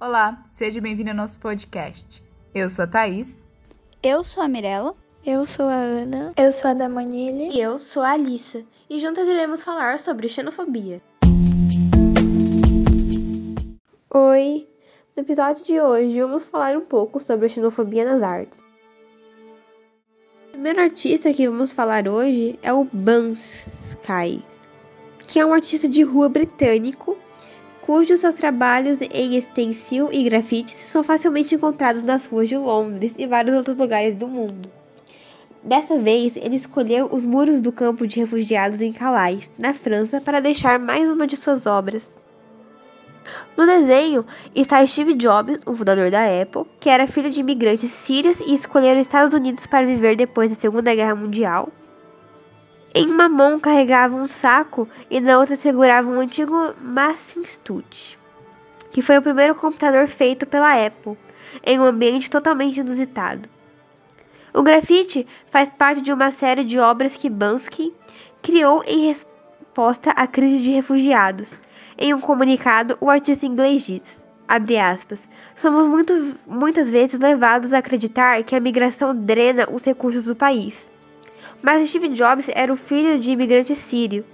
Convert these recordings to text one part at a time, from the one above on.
Olá, seja bem-vindo ao nosso podcast. Eu sou a Thaís. Eu sou a Mirella. Eu sou a Ana. Eu sou a Damanile. E eu sou a Alissa. E juntas iremos falar sobre xenofobia. Oi! No episódio de hoje vamos falar um pouco sobre a xenofobia nas artes. O primeiro artista que vamos falar hoje é o Banksy, que é um artista de rua britânico cujos seus trabalhos em stencil e grafite são facilmente encontrados nas ruas de Londres e vários outros lugares do mundo. Dessa vez, ele escolheu os muros do campo de refugiados em Calais, na França, para deixar mais uma de suas obras. No desenho está Steve Jobs, o fundador da Apple, que era filho de imigrantes sírios e escolheram os Estados Unidos para viver depois da Segunda Guerra Mundial. Em uma mão carregava um saco e na outra segurava um antigo Macintosh, que foi o primeiro computador feito pela Apple, em um ambiente totalmente inusitado. O grafite faz parte de uma série de obras que Bansky criou em resposta à crise de refugiados. Em um comunicado, o artista inglês diz: aspas, somos muito, muitas vezes levados a acreditar que a migração drena os recursos do país. Mas Steve Jobs era o filho de imigrante sírio.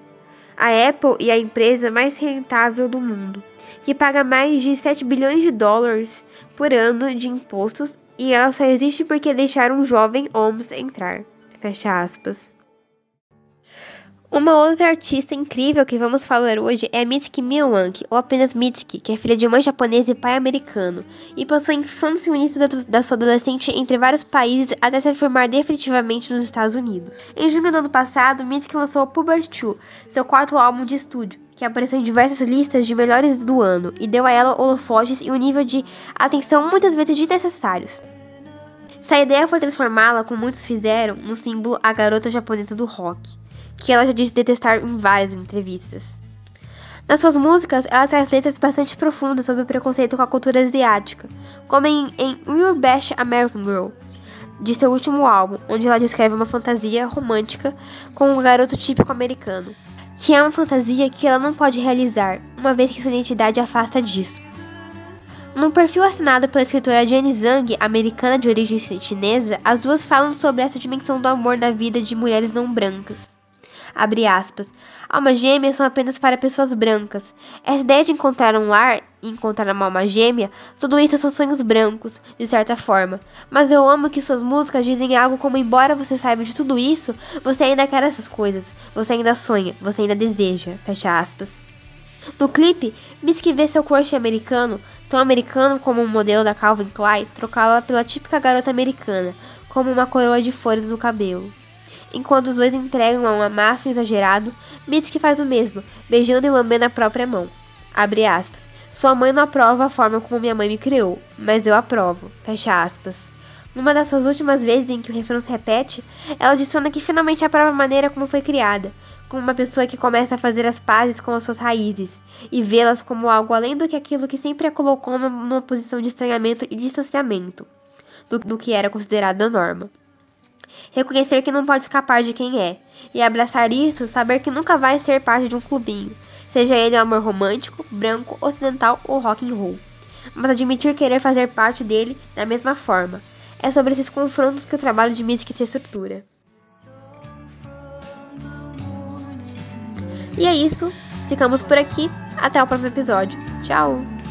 A Apple é a empresa mais rentável do mundo, que paga mais de 7 bilhões de dólares por ano de impostos e ela só existe porque deixaram um jovem Holmes entrar. Fecha aspas. Uma outra artista incrível que vamos falar hoje é Mitsuki Miyawaki, ou apenas Mitsuki, que é filha de mãe japonesa e pai americano, e passou a infância e o início da, da sua adolescente entre vários países até se afirmar definitivamente nos Estados Unidos. Em junho do ano passado, Mitsuki lançou Puber 2, seu quarto álbum de estúdio, que apareceu em diversas listas de melhores do ano e deu a ela holofotes e um nível de atenção muitas vezes desnecessários. Essa ideia foi transformá-la, como muitos fizeram, no símbolo a garota japonesa do rock que ela já disse detestar em várias entrevistas. Nas suas músicas, ela traz letras bastante profundas sobre o preconceito com a cultura asiática, como em, em Your Best American Girl, de seu último álbum, onde ela descreve uma fantasia romântica com um garoto típico americano, que é uma fantasia que ela não pode realizar, uma vez que sua identidade afasta disso. Num perfil assinado pela escritora Jenny Zhang, americana de origem chinesa, as duas falam sobre essa dimensão do amor na vida de mulheres não brancas. Abre aspas. Almas gêmeas são apenas para pessoas brancas. Essa ideia de encontrar um lar e encontrar uma alma gêmea, tudo isso são sonhos brancos, de certa forma. Mas eu amo que suas músicas dizem algo como embora você saiba de tudo isso, você ainda quer essas coisas. Você ainda sonha, você ainda deseja. Fecha aspas. No clipe, Misky vê seu crush americano, tão americano como o um modelo da Calvin Klein, trocá-la pela típica garota americana, como uma coroa de flores no cabelo. Enquanto os dois entregam a um amasso exagerado, Mitsuki faz o mesmo, beijando e lambendo a própria mão. Abre aspas. Sua mãe não aprova a forma como minha mãe me criou, mas eu aprovo. Fecha aspas. Numa das suas últimas vezes em que o refrão se repete, ela adiciona que finalmente aprova a maneira como foi criada, como uma pessoa que começa a fazer as pazes com as suas raízes e vê-las como algo além do que aquilo que sempre a colocou numa posição de estranhamento e distanciamento do, do que era considerado a norma. Reconhecer que não pode escapar de quem é. E abraçar isso, saber que nunca vai ser parte de um clubinho. Seja ele amor romântico, branco, ocidental ou rock and roll. Mas admitir querer fazer parte dele da mesma forma. É sobre esses confrontos que o trabalho de Mystic se estrutura. E é isso. Ficamos por aqui. Até o próximo episódio. Tchau!